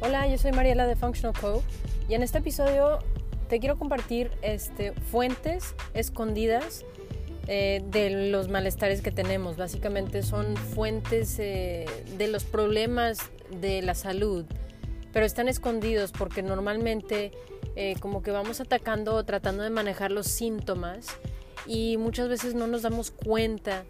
Hola, yo soy Mariela de Functional Co. Y en este episodio te quiero compartir este, fuentes escondidas eh, de los malestares que tenemos. Básicamente son fuentes eh, de los problemas de la salud, pero están escondidos porque normalmente eh, como que vamos atacando o tratando de manejar los síntomas y muchas veces no nos damos cuenta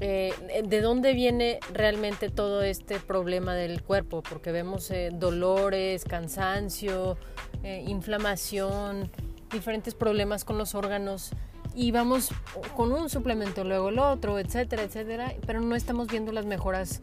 eh, de dónde viene realmente todo este problema del cuerpo, porque vemos eh, dolores, cansancio, eh, inflamación, diferentes problemas con los órganos y vamos con un suplemento, luego el otro, etcétera, etcétera, pero no estamos viendo las mejoras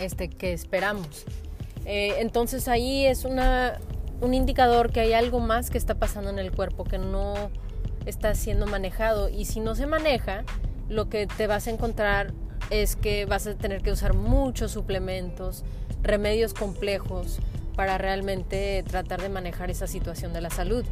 este, que esperamos. entonces ahí es un indicador que hay algo más que está pasando en el cuerpo que no está siendo manejado y si no se maneja, lo que te vas a encontrar es que vas a tener que usar muchos suplementos, remedios complejos para realmente tratar de manejar esa situación de la salud.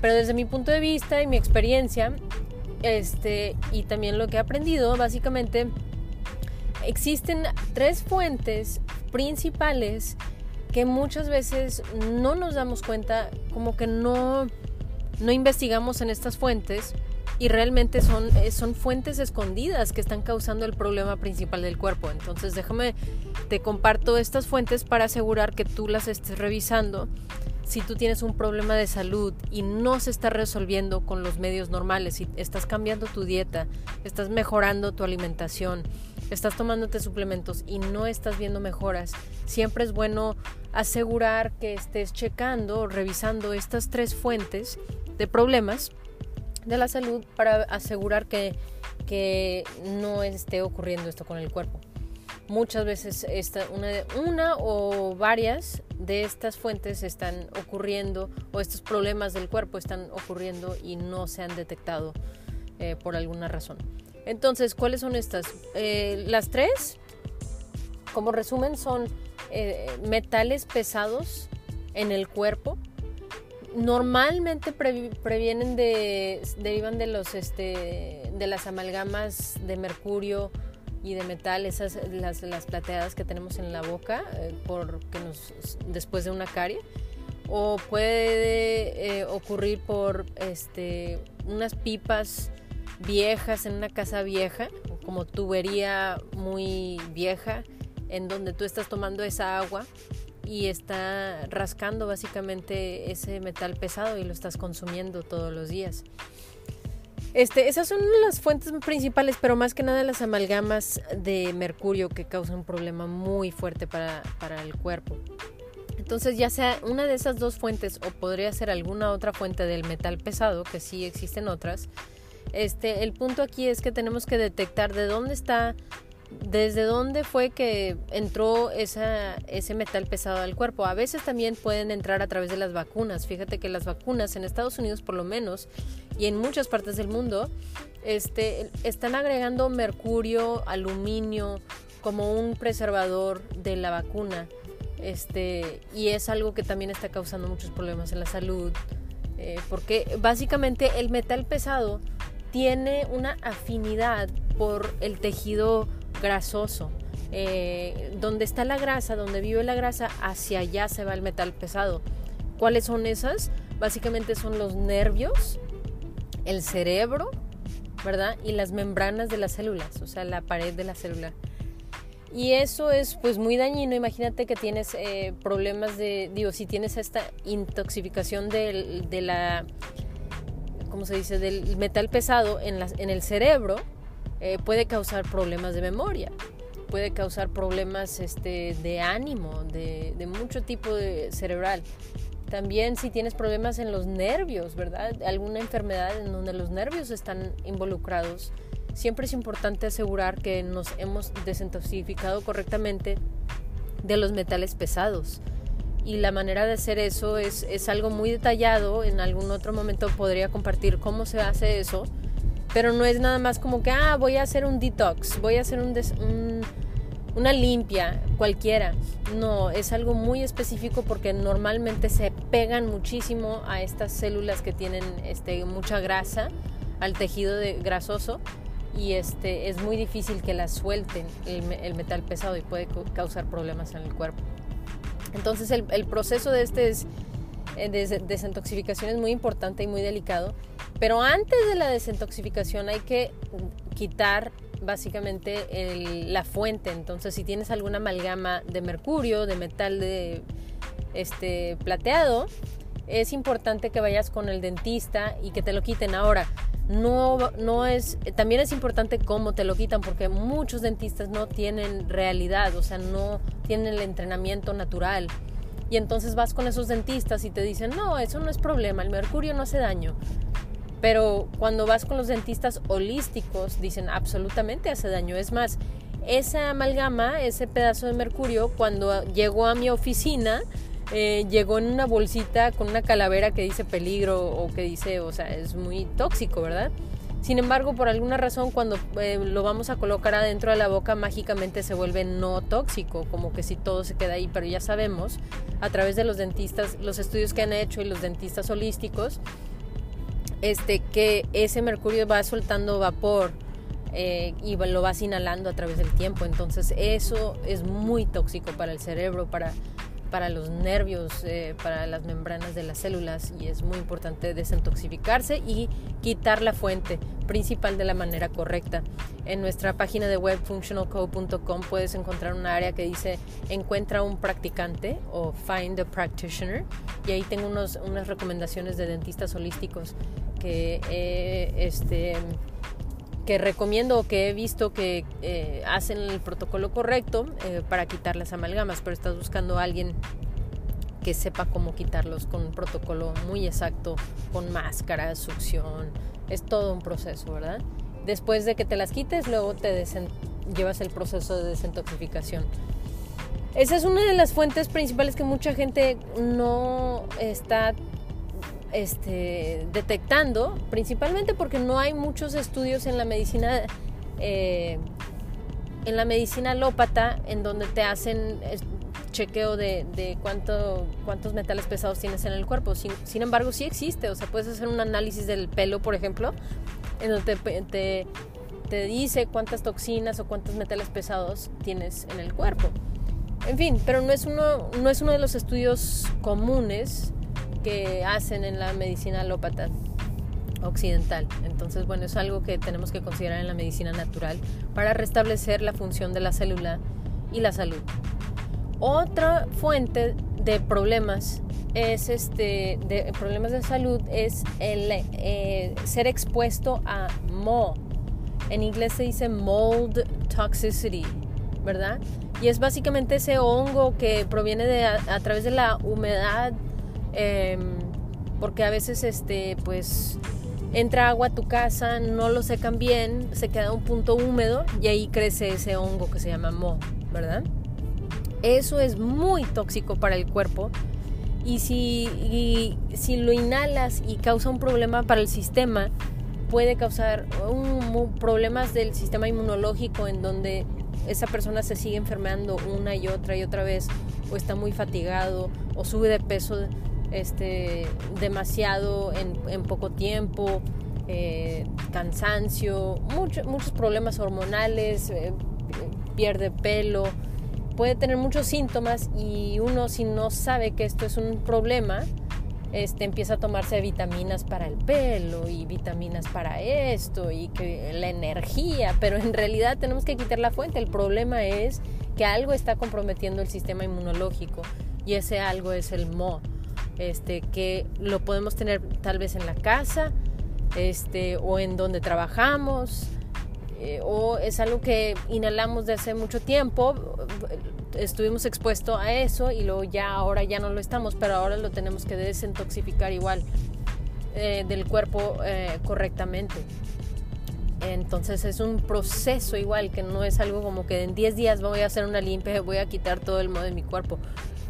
Pero desde mi punto de vista y mi experiencia, este, y también lo que he aprendido, básicamente existen tres fuentes principales que muchas veces no nos damos cuenta, como que no, no investigamos en estas fuentes y realmente son, eh, son fuentes escondidas que están causando el problema principal del cuerpo. Entonces déjame, te comparto estas fuentes para asegurar que tú las estés revisando. Si tú tienes un problema de salud y no se está resolviendo con los medios normales, si estás cambiando tu dieta, estás mejorando tu alimentación, estás tomándote suplementos y no estás viendo mejoras, siempre es bueno asegurar que estés checando revisando estas tres fuentes de problemas de la salud para asegurar que, que no esté ocurriendo esto con el cuerpo. Muchas veces esta, una, una o varias de estas fuentes están ocurriendo o estos problemas del cuerpo están ocurriendo y no se han detectado eh, por alguna razón. Entonces, ¿cuáles son estas? Eh, las tres, como resumen, son eh, metales pesados en el cuerpo, normalmente previenen de derivan de los este de las amalgamas de mercurio y de metal esas las, plateadas que tenemos en la boca eh, porque después de una carie. O puede eh, ocurrir por este unas pipas viejas en una casa vieja como tubería muy vieja en donde tú estás tomando esa agua y está rascando básicamente ese metal pesado y lo estás consumiendo todos los días. Este, esas son las fuentes principales, pero más que nada las amalgamas de mercurio que causan un problema muy fuerte para, para el cuerpo. Entonces ya sea una de esas dos fuentes o podría ser alguna otra fuente del metal pesado, que sí existen otras, este, el punto aquí es que tenemos que detectar de dónde está desde dónde fue que entró ese metal pesado al cuerpo. A veces también pueden entrar a través de las vacunas. Fíjate que las vacunas en Estados Unidos por lo menos y en muchas partes del mundo este, están agregando mercurio, aluminio como un preservador de la vacuna. Este, y es algo que también está causando muchos problemas en la salud. Eh, porque básicamente el metal pesado tiene una afinidad por el tejido grasoso. Eh, donde está la grasa, donde vive la grasa, hacia allá se va el metal pesado. ¿Cuáles son esas? Básicamente son los nervios, el cerebro, ¿verdad? Y las membranas de las células, o sea, la pared de la célula. Y eso es pues muy dañino. Imagínate que tienes eh, problemas de, digo, si tienes esta intoxicación de, la, ¿cómo se dice? Del metal pesado en, la, en el cerebro, eh, puede causar problemas de memoria, puede causar problemas este, de ánimo, de, mucho tipo cerebral. También si tienes problemas en los nervios, ¿verdad? Alguna enfermedad en donde los nervios están involucrados, siempre es importante asegurar que nos hemos desintoxicado correctamente de los metales pesados. Y la manera de hacer eso es, es algo muy detallado. En algún otro momento podría compartir cómo se hace eso pero no es nada más como que, ah, voy a hacer un detox, voy a hacer un, una limpia cualquiera. No, es algo muy específico porque normalmente se pegan muchísimo a estas células que tienen este, mucha grasa, al tejido de, grasoso y este, es muy difícil que las suelten el, el metal pesado y puede causar problemas en el cuerpo. Entonces el, el proceso de este es, eh, de desintoxicación es muy importante y muy delicado, pero antes de la desintoxicación hay que quitar básicamente la fuente. Entonces, si tienes alguna amalgama de mercurio, de metal de este plateado, es importante que vayas con el dentista y que te lo quiten. Ahora, no, no es, también es importante cómo te lo quitan porque muchos dentistas no tienen realidad, o sea, no tienen el entrenamiento natural. Y entonces vas con esos dentistas y te dicen, no, eso no es problema, el mercurio no hace daño. Pero cuando vas con los dentistas holísticos, dicen absolutamente hace daño. Es más, esa amalgama, ese pedazo de mercurio, cuando llegó a mi oficina, eh, llegó en una bolsita con una calavera que dice peligro o que dice, o sea, es muy tóxico, ¿verdad? Sin embargo, por alguna razón, cuando eh, lo vamos a colocar adentro de la boca, mágicamente se vuelve no tóxico, como que si todo se queda ahí. Pero ya sabemos, a través de los dentistas, los estudios que han hecho y los dentistas holísticos, este, que ese mercurio va soltando vapor eh, y lo vas inhalando a través del tiempo. Entonces eso es muy tóxico para el cerebro, para, para los nervios, eh, para las membranas de las células y es muy importante desintoxicarse y quitar la fuente principal de la manera correcta. En nuestra página de web functionalco.com puedes encontrar un área que dice encuentra un practicante o find a practitioner y ahí tengo unos, unas recomendaciones de dentistas holísticos que este que recomiendo o que he visto que eh, hacen el protocolo correcto eh, para quitar las amalgamas, pero estás buscando a alguien que sepa cómo quitarlos con un protocolo muy exacto, con máscara, succión, es todo un proceso, ¿verdad? Después de que te las quites, luego te llevas el proceso de desintoxicación. Esa es una de las fuentes principales que mucha gente no está este, detectando, principalmente porque no hay muchos estudios en la medicina, eh, en la medicina alópata, en donde te hacen chequeo de, cuánto, cuántos metales pesados tienes en el cuerpo. Sin, embargo, sí existe, o sea, puedes hacer un análisis del pelo, por ejemplo, en donde te, te dice cuántas toxinas o cuántos metales pesados tienes en el cuerpo. En fin, pero no es uno, no es uno de los estudios comunes que hacen en la medicina alópata occidental. Entonces, bueno, es algo que tenemos que considerar en la medicina natural para restablecer la función de la célula y la salud. Otra fuente de problemas es este de problemas de salud es el eh, ser expuesto a mold. En inglés se dice mold toxicity, ¿verdad? Y es básicamente ese hongo que proviene de a través de la humedad Em, porque a veces este pues entra agua a tu casa, no lo secan bien, se queda un punto húmedo y ahí crece ese hongo que se llama mo, ¿verdad? Eso es muy tóxico para el cuerpo y si, si lo inhalas y causa un problema para el sistema, puede causar problemas del sistema inmunológico en donde esa persona se sigue enfermando una y otra y otra vez o está muy fatigado o sube de peso este, demasiado en, poco tiempo, eh, cansancio, muchos problemas hormonales, eh, pierde pelo, puede tener muchos síntomas y uno si no sabe que esto es un problema, este, empieza a tomarse vitaminas para el pelo y vitaminas para esto y que la energía, pero en realidad tenemos que quitar la fuente. El problema es que algo está comprometiendo el sistema inmunológico y ese algo es el mo este, que lo podemos tener tal vez en la casa este, o en donde trabajamos. Eh, o es algo que inhalamos de hace mucho tiempo, estuvimos expuestos a eso y luego ya ahora ya no lo estamos, pero ahora lo tenemos que desintoxicar igual eh, del cuerpo eh, correctamente. Entonces es un proceso igual, que no es algo como que en 10 días voy a hacer una limpia, voy a quitar todo el modo de mi cuerpo.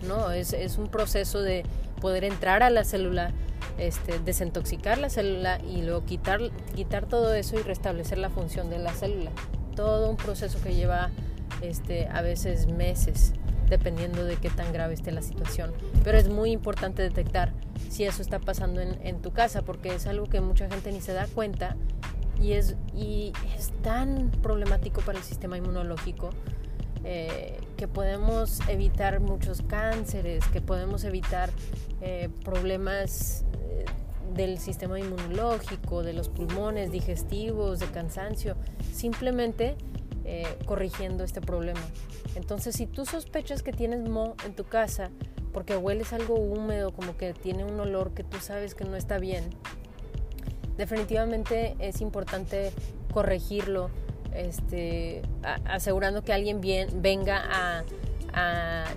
No, es, es un proceso de, poder entrar a la célula, este, desintoxicar la célula y luego quitar, quitar todo eso y restablecer la función de la célula. Todo un proceso que lleva este, a veces meses, dependiendo de qué tan grave esté la situación. Pero es muy importante detectar si eso está pasando en, en tu casa, porque es algo que mucha gente ni se da cuenta y es, y es tan problemático para el sistema inmunológico eh, que podemos evitar muchos cánceres, que podemos evitar eh, problemas eh, del sistema inmunológico, de los pulmones, digestivos, de cansancio, simplemente corrigiendo este problema. Entonces, si tú sospechas que tienes mo en tu casa porque hueles algo húmedo, como que tiene un olor que tú sabes que no está bien, definitivamente es importante corregirlo, este, asegurando que alguien bien, venga a,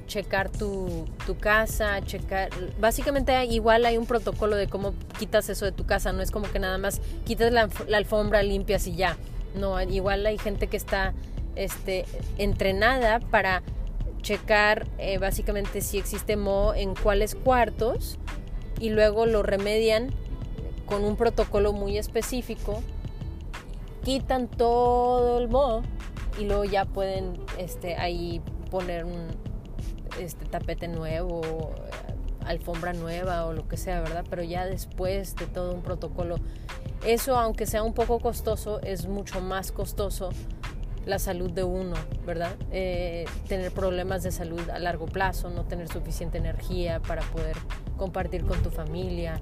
checar tu, casa, checar... Básicamente igual hay un protocolo de cómo quitas eso de tu casa, no es como que nada más quitas la, alfombra, limpias y ya. No, igual hay gente que está este, entrenada para checar eh, básicamente si existe moho en cuáles cuartos y luego lo remedian con un protocolo muy específico quitan todo el moho y luego ya pueden este, ahí poner un este, tapete nuevo, alfombra nueva o lo que sea, ¿verdad? Pero ya después de todo un protocolo, eso aunque sea un poco costoso, es mucho más costoso la salud de uno, ¿verdad? Eh, tener problemas de salud a largo plazo, no tener suficiente energía para poder compartir con tu familia,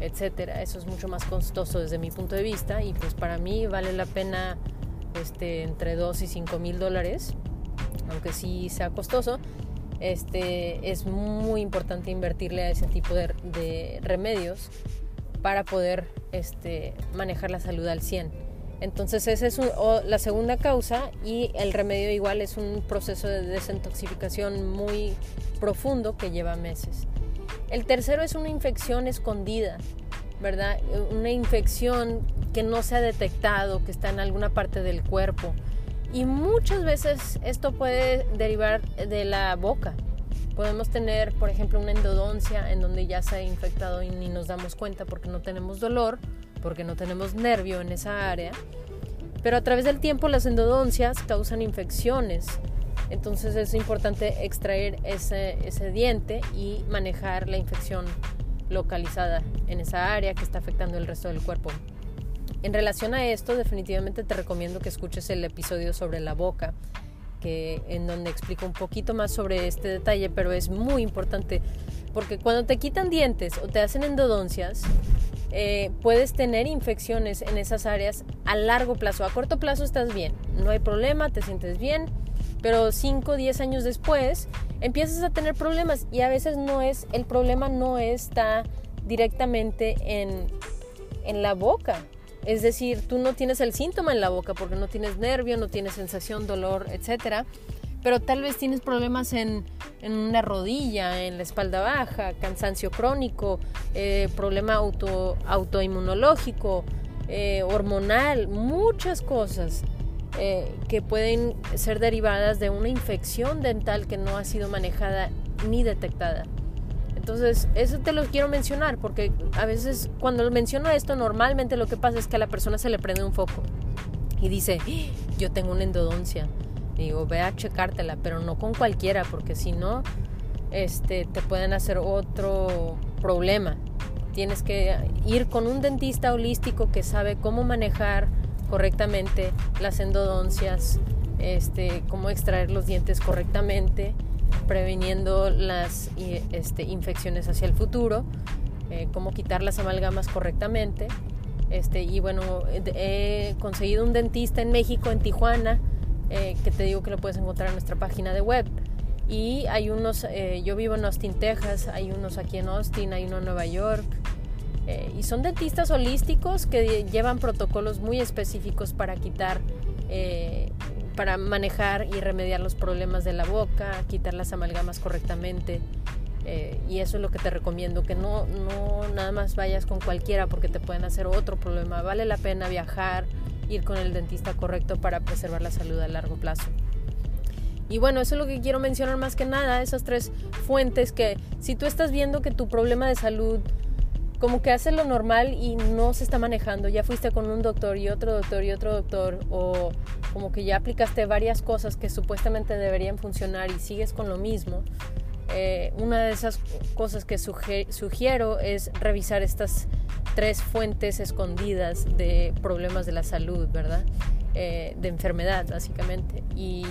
etcétera. Eso es mucho más costoso desde mi punto de vista y pues para mí vale la pena este, entre 2 y 5 mil dólares, aunque sí sea costoso. Este, es muy importante invertirle a ese tipo de, remedios para poder este, manejar la salud al 100. Entonces esa es la segunda causa y el remedio igual es un proceso de desintoxicación muy profundo que lleva meses. El tercero es una infección escondida, ¿verdad? Una infección que no se ha detectado, que está en alguna parte del cuerpo. Y muchas veces esto puede derivar de la boca. Podemos tener, por ejemplo, una endodoncia en donde ya se ha infectado y ni nos damos cuenta porque no tenemos dolor, porque no tenemos nervio en esa área. Pero a través del tiempo las endodoncias causan infecciones entonces es importante extraer ese, diente y manejar la infección localizada en esa área que está afectando el resto del cuerpo. En relación a esto, definitivamente te recomiendo que escuches el episodio sobre la boca, que en donde explico un poquito más sobre este detalle, pero es muy importante porque cuando te quitan dientes o te hacen endodoncias, eh, puedes tener infecciones en esas áreas a largo plazo. A corto plazo estás bien, no hay problema, te sientes bien, pero 5 o 10 años después empiezas a tener problemas y a veces no es, el problema no está directamente en, en la boca. Es decir, tú no tienes el síntoma en la boca porque no tienes nervio, no tienes sensación, dolor, etc. Pero tal vez tienes problemas en, en una rodilla, en la espalda baja, cansancio crónico, eh, problema auto, autoinmunológico, eh, hormonal, muchas cosas. Eh, que pueden ser derivadas de una infección dental que no ha sido manejada ni detectada. Entonces, eso te lo quiero mencionar porque a veces cuando menciono esto, normalmente lo que pasa es que a la persona se le prende un foco y dice, ¡Ah! yo tengo una endodoncia. digo, ve a checártela, pero no con cualquiera, porque si no, este, te pueden hacer otro problema. Tienes que ir con un dentista holístico que sabe cómo manejar correctamente las endodoncias, este, cómo extraer los dientes correctamente, previniendo las este, infecciones hacia el futuro, eh, cómo quitar las amalgamas correctamente. Este, y bueno, he conseguido un dentista en México, en Tijuana, eh, que te digo que lo puedes encontrar en nuestra página de web. Y hay unos, eh, yo vivo en Austin, Texas, hay unos aquí en Austin, hay uno en Nueva York, eh, y son dentistas holísticos que llevan protocolos muy específicos para quitar, eh, para manejar y remediar los problemas de la boca, quitar las amalgamas correctamente. Eh, y eso es lo que te recomiendo, que no, no nada más vayas con cualquiera porque te pueden hacer otro problema. Vale la pena viajar, ir con el dentista correcto para preservar la salud a largo plazo. Y bueno, eso es lo que quiero mencionar más que nada, esas tres fuentes que si tú estás viendo que tu problema de salud como que hace lo normal y no se está manejando. Ya fuiste con un doctor y otro doctor y otro doctor o como que ya aplicaste varias cosas que supuestamente deberían funcionar y sigues con lo mismo. Eh, una de esas cosas que sugiero es revisar estas tres fuentes escondidas de problemas de la salud, ¿verdad? Eh, de enfermedad, básicamente. Y,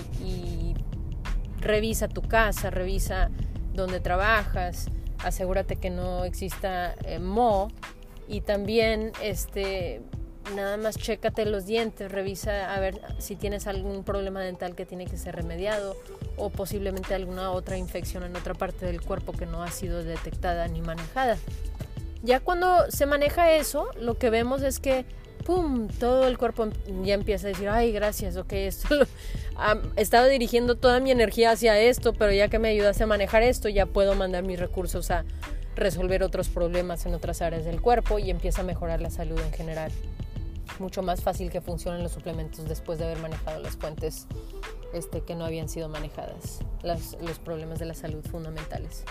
revisa tu casa, revisa donde trabajas, asegúrate que no exista eh, mo y también este nada más chécate los dientes, revisa a ver si tienes algún problema dental que tiene que ser remediado o posiblemente alguna otra infección en otra parte del cuerpo que no ha sido detectada ni manejada. Ya cuando se maneja eso, lo que vemos es que ¡pum! Todo el cuerpo ya empieza a decir, ay, gracias, ok, esto estaba dirigiendo toda mi energía hacia esto, pero ya que me ayudaste a manejar esto, ya puedo mandar mis recursos a resolver otros problemas en otras áreas del cuerpo y empieza a mejorar la salud en general. Mucho más fácil que funcionen los suplementos después de haber manejado las fuentes este, que no habían sido manejadas, los problemas de la salud fundamentales.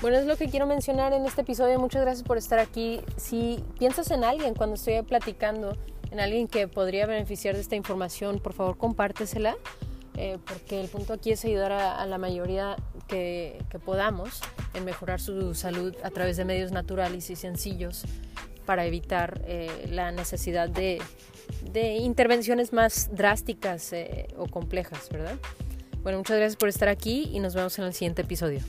Bueno, es lo que quiero mencionar en este episodio. Muchas gracias por estar aquí. Si piensas en alguien cuando estoy platicando, en alguien que podría beneficiar de esta información, por favor compártesela, eh, porque el punto aquí es ayudar a, la mayoría que, podamos en mejorar su salud a través de medios naturales y sencillos para evitar eh, la necesidad de, intervenciones más drásticas eh, o complejas, ¿verdad? Bueno, muchas gracias por estar aquí y nos vemos en el siguiente episodio.